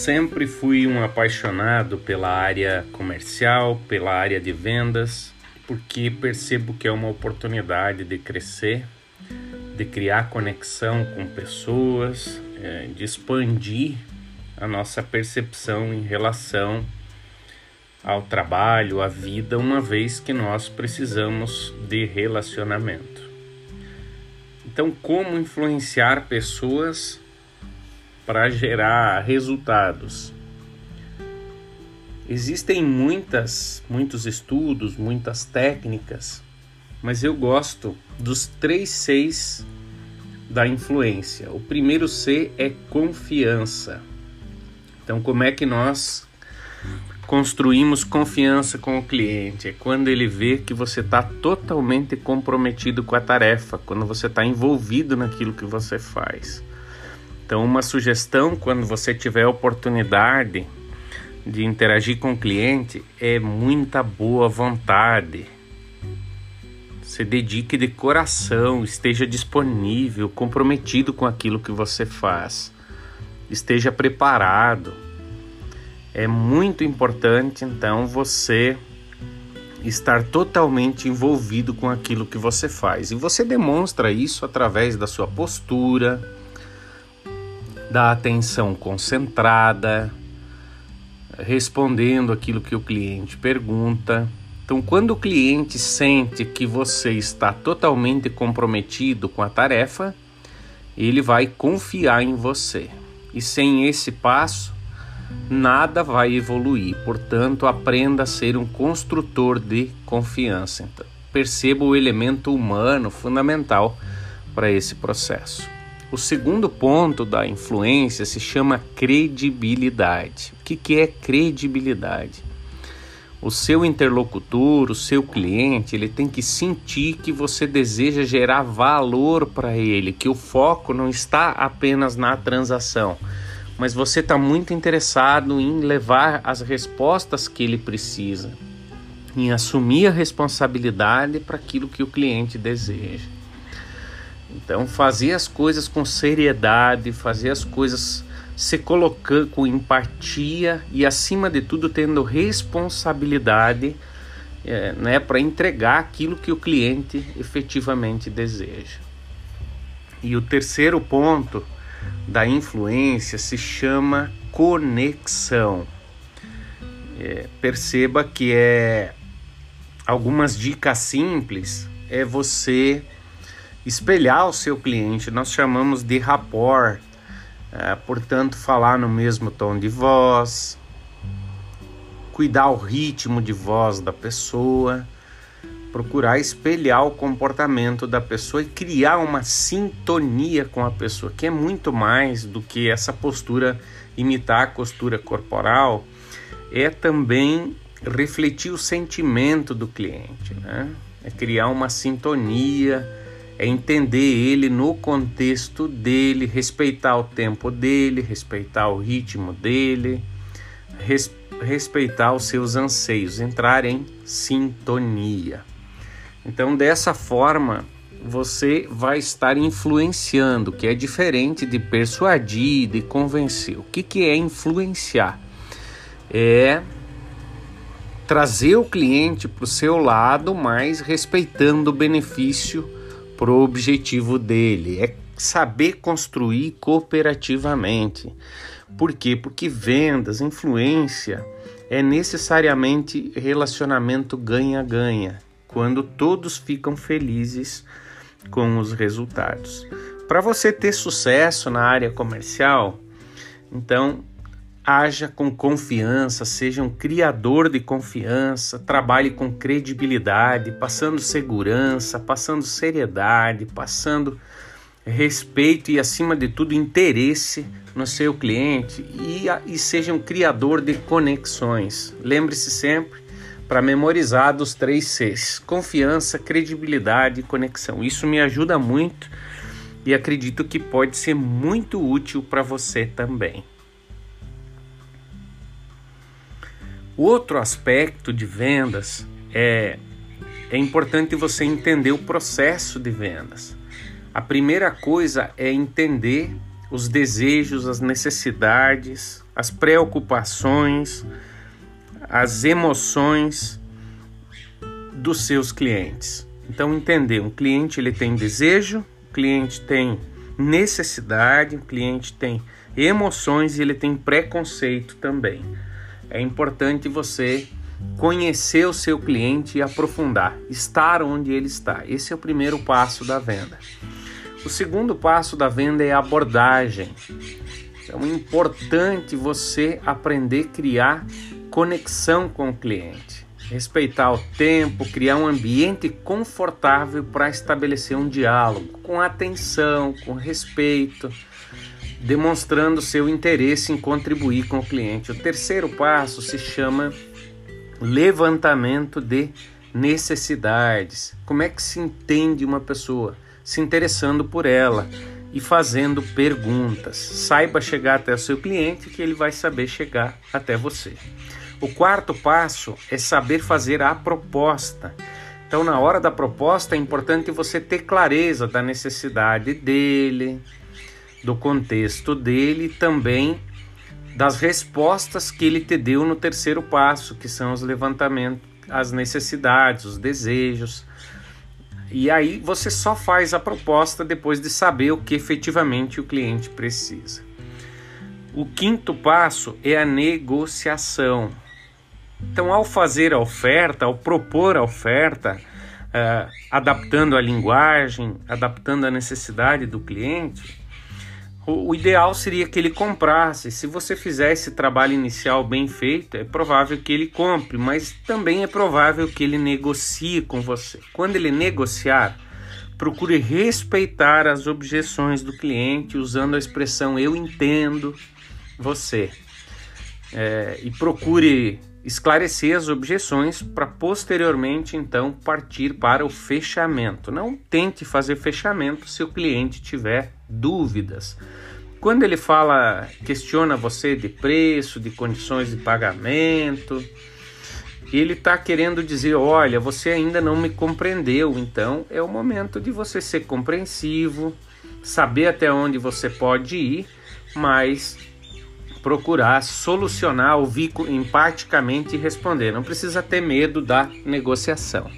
Sempre fui um apaixonado pela área comercial, pela área de vendas, porque percebo que é uma oportunidade de crescer, de criar conexão com pessoas, é, de expandir a nossa percepção em relação ao trabalho, à vida, uma vez que nós precisamos de relacionamento. Então, como influenciar pessoas para gerar resultados? Existem muitas, muitos estudos, muitas técnicas, mas eu gosto dos três Cs da influência. O primeiro C é confiança. Então, como é que nós construímos confiança com o cliente? É quando ele vê que você está totalmente comprometido com a tarefa, quando você está envolvido naquilo que você faz. Então, uma sugestão quando você tiver oportunidade de interagir com o cliente é muita boa vontade. Se dedique de coração, esteja disponível, comprometido com aquilo que você faz. Esteja preparado. É muito importante então você estar totalmente envolvido com aquilo que você faz. E você demonstra isso através da sua postura, da atenção concentrada, respondendo aquilo que o cliente pergunta. Então, quando o cliente sente que você está totalmente comprometido com a tarefa, ele vai confiar em você. E sem esse passo, nada vai evoluir. Portanto, aprenda a ser um construtor de confiança. Então, perceba o elemento humano fundamental para esse processo. O segundo ponto da influência se chama credibilidade. O que, que é credibilidade? O seu interlocutor, o seu cliente, ele tem que sentir que você deseja gerar valor para ele, que o foco não está apenas na transação, mas você está muito interessado em levar as respostas que ele precisa, em assumir a responsabilidade para aquilo que o cliente deseja. Então, fazer as coisas com seriedade, fazer as coisas se colocando com empatia e, acima de tudo, tendo responsabilidade é, né, para entregar aquilo que o cliente efetivamente deseja. E o terceiro ponto da influência se chama conexão. É, perceba que é algumas dicas simples é você espelhar o seu cliente, nós chamamos de rapport, é, portanto, falar no mesmo tom de voz, cuidar o ritmo de voz da pessoa, procurar espelhar o comportamento da pessoa e criar uma sintonia com a pessoa, que é muito mais do que essa postura imitar a postura corporal, é também refletir o sentimento do cliente, né? É criar uma sintonia é entender ele no contexto dele, respeitar o tempo dele, respeitar o ritmo dele, res, respeitar os seus anseios, entrar em sintonia. Então, dessa forma, você vai estar influenciando, que é diferente de persuadir, de convencer. O que, que é influenciar? É trazer o cliente para o seu lado, mas respeitando o benefício pro objetivo dele, é saber construir cooperativamente. Por quê? Porque vendas, influência é necessariamente relacionamento ganha-ganha, quando todos ficam felizes com os resultados. Para você ter sucesso na área comercial, então haja com confiança, seja um criador de confiança, trabalhe com credibilidade, passando segurança, passando seriedade, passando respeito e, acima de tudo, interesse no seu cliente e, e seja um criador de conexões. Lembre-se sempre para memorizar dos três Cs: confiança, credibilidade e conexão. Isso me ajuda muito e acredito que pode ser muito útil para você também. Outro aspecto de vendas é é importante você entender o processo de vendas. A primeira coisa é entender os desejos, as necessidades, as preocupações, as emoções dos seus clientes. Então entender, um cliente ele tem desejo, o cliente tem necessidade, o cliente tem emoções e ele tem preconceito também. É importante você conhecer o seu cliente e aprofundar, estar onde ele está. Esse é o primeiro passo da venda. O segundo passo da venda é a abordagem. Então é importante você aprender a criar conexão com o cliente, respeitar o tempo, criar um ambiente confortável para estabelecer um diálogo com atenção, com respeito, demonstrando seu interesse em contribuir com o cliente. O terceiro passo se chama levantamento de necessidades. Como é que se entende uma pessoa? Se interessando por ela e fazendo perguntas. Saiba chegar até o seu cliente que ele vai saber chegar até você. O quarto passo é saber fazer a proposta. Então, na hora da proposta, é importante você ter clareza da necessidade dele, do contexto dele também das respostas que ele te deu no terceiro passo, que são os levantamentos, as necessidades, os desejos. E aí você só faz a proposta depois de saber o que efetivamente o cliente precisa. O quinto passo é a negociação. Então, ao fazer a oferta, ao propor a oferta, uh, adaptando a linguagem, adaptando a necessidade do cliente, o, ideal seria que ele comprasse. Se você fizer esse trabalho inicial bem feito, é provável que ele compre, mas também é provável que ele negocie com você. Quando ele negociar, procure respeitar as objeções do cliente usando a expressão eu entendo você. É, e procure esclarecer as objeções para posteriormente então partir para o fechamento. Não tente fazer fechamento se o cliente tiver dúvidas. Quando ele fala, questiona você de preço, de condições de pagamento, ele está querendo dizer: olha, você ainda não me compreendeu, então é o momento de você ser compreensivo, saber até onde você pode ir, mas procurar solucionar, ouvir empaticamente e responder. Não precisa ter medo da negociação.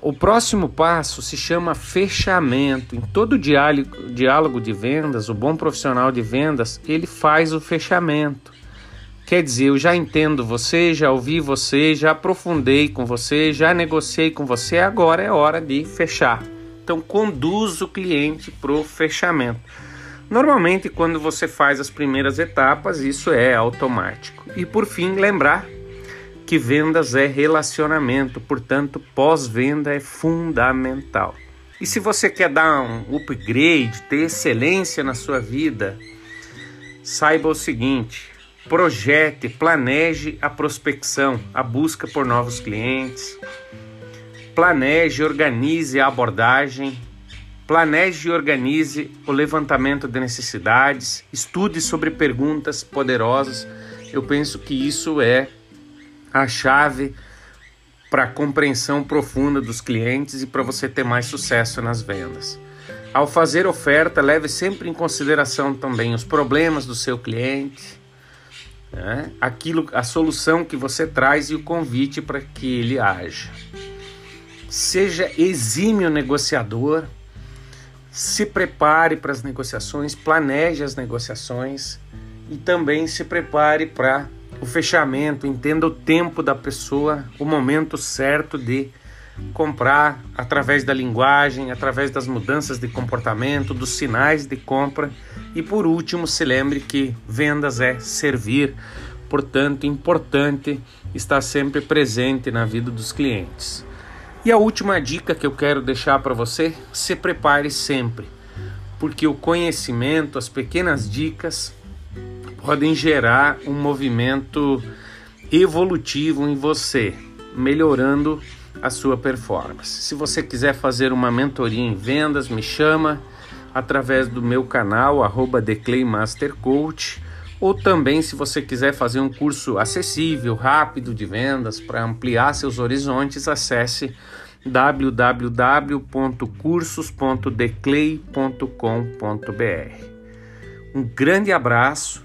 O próximo passo se chama fechamento. Em todo diálogo de vendas, o bom profissional de vendas, ele faz o fechamento. Quer dizer, eu já entendo você, já ouvi você, já aprofundei com você, já negociei com você, agora é hora de fechar. Então conduz o cliente para o fechamento. Normalmente, quando você faz as primeiras etapas, isso é automático. E por fim, lembrar que vendas é relacionamento, portanto, pós-venda é fundamental. E se você quer dar um upgrade, ter excelência na sua vida, saiba o seguinte: projete, planeje a prospecção, a busca por novos clientes, planeje, organize a abordagem, planeje e organize o levantamento de necessidades, estude sobre perguntas poderosas. Eu penso que isso é a chave para a compreensão profunda dos clientes e para você ter mais sucesso nas vendas. Ao fazer oferta, leve sempre em consideração também os problemas do seu cliente, né? aquilo, a solução que você traz e o convite para que ele haja. Seja exímio negociador, se prepare para as negociações, planeje as negociações e também se prepare para o fechamento, entenda o tempo da pessoa, o momento certo de comprar através da linguagem, através das mudanças de comportamento, dos sinais de compra. E por último, se lembre que vendas é servir, portanto, importante estar sempre presente na vida dos clientes. E a última dica que eu quero deixar para você, se prepare sempre, porque o conhecimento, as pequenas dicas podem gerar um movimento evolutivo em você, melhorando a sua performance. Se você quiser fazer uma mentoria em vendas, me chama através do meu canal @declaymastercoach ou também se você quiser fazer um curso acessível, rápido de vendas para ampliar seus horizontes, acesse www.cursos.declay.com.br. Um grande abraço